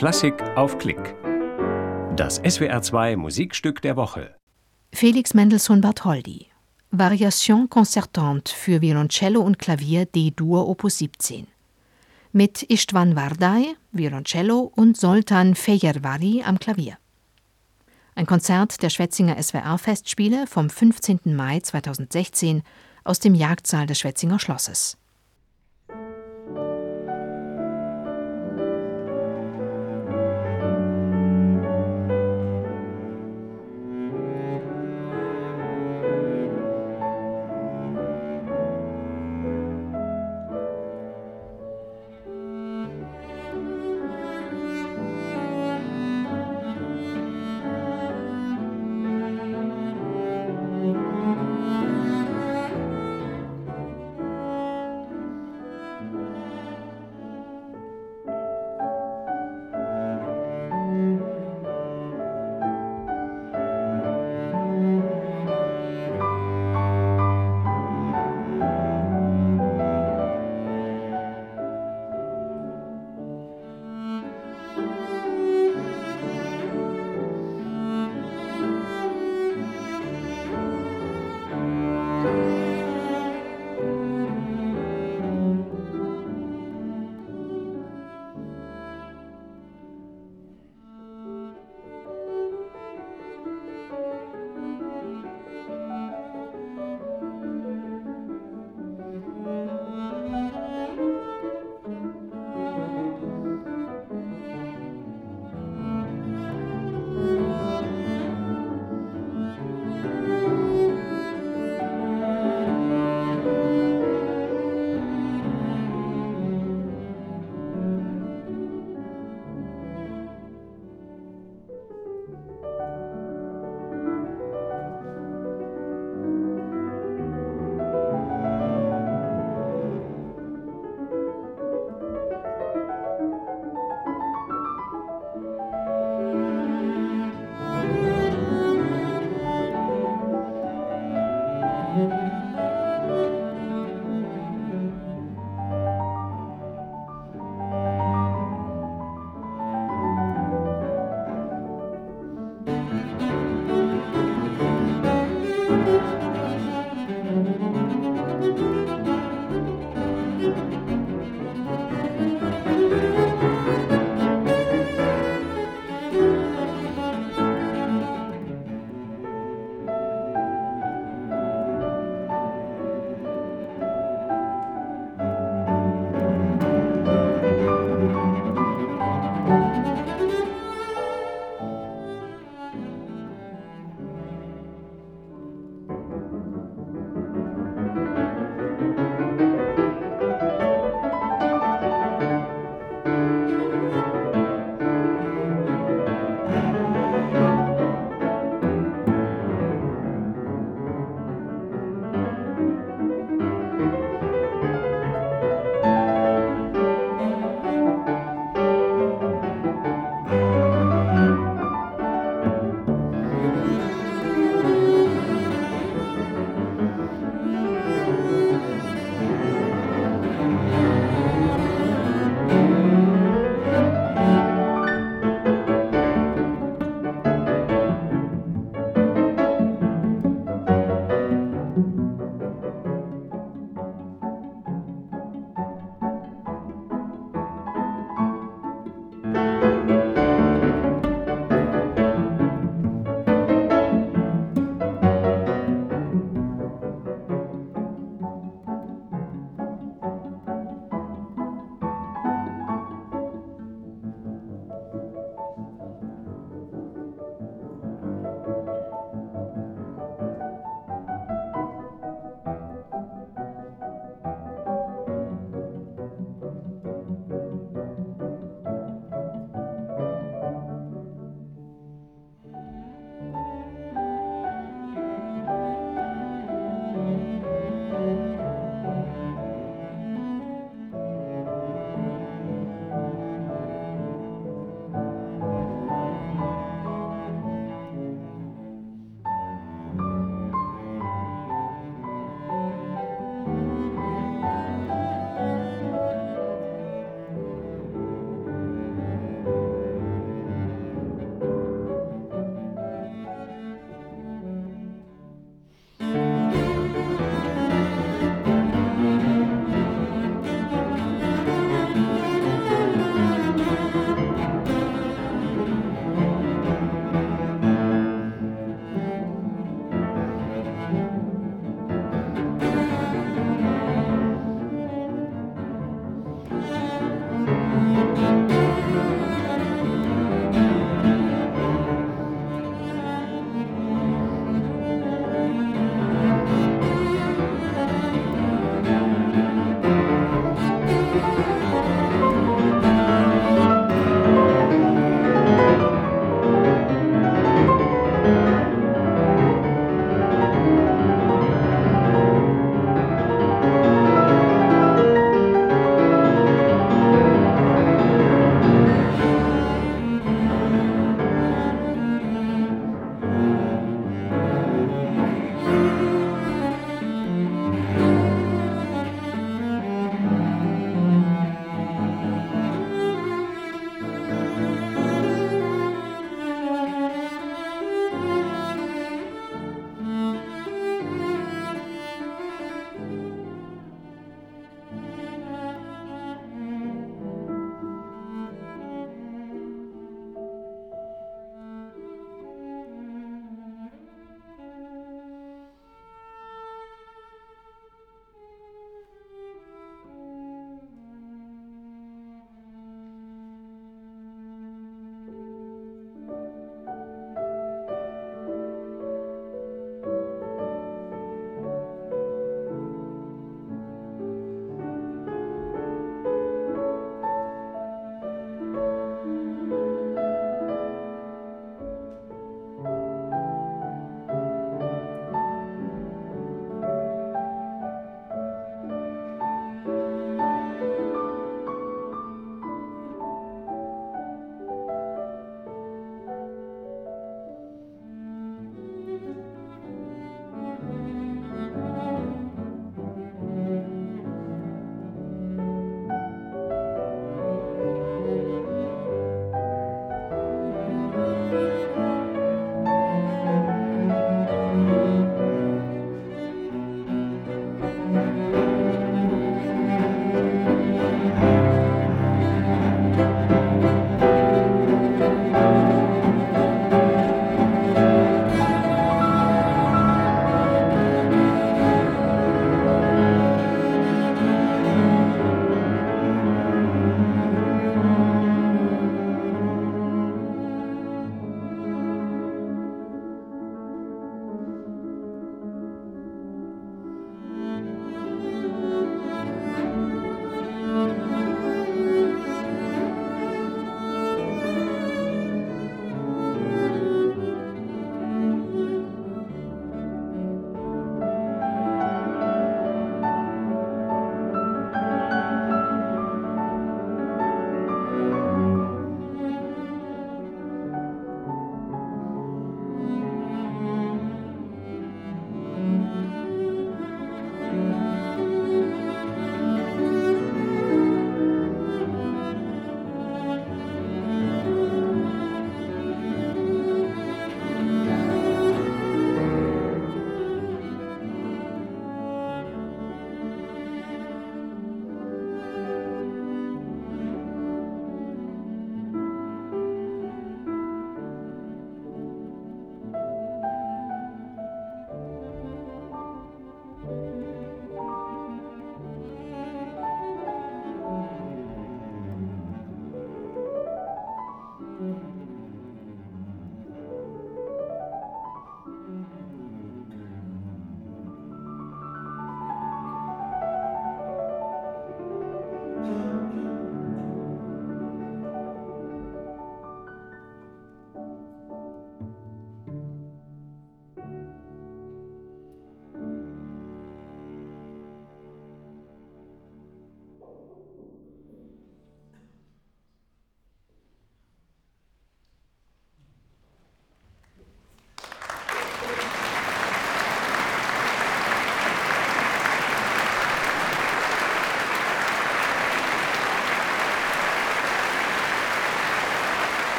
Klassik auf Klick. Das SWR2 Musikstück der Woche. Felix Mendelssohn Bartholdy. Variation concertante für Violoncello und Klavier D-Dur Opus 17. Mit Istvan Vardai, Violoncello und Soltan Fejervari am Klavier. Ein Konzert der Schwetzinger SWR-Festspiele vom 15. Mai 2016 aus dem Jagdsaal des Schwetzinger Schlosses.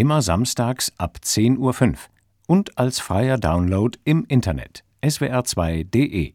Immer samstags ab 10.05 Uhr und als freier Download im Internet swr2.de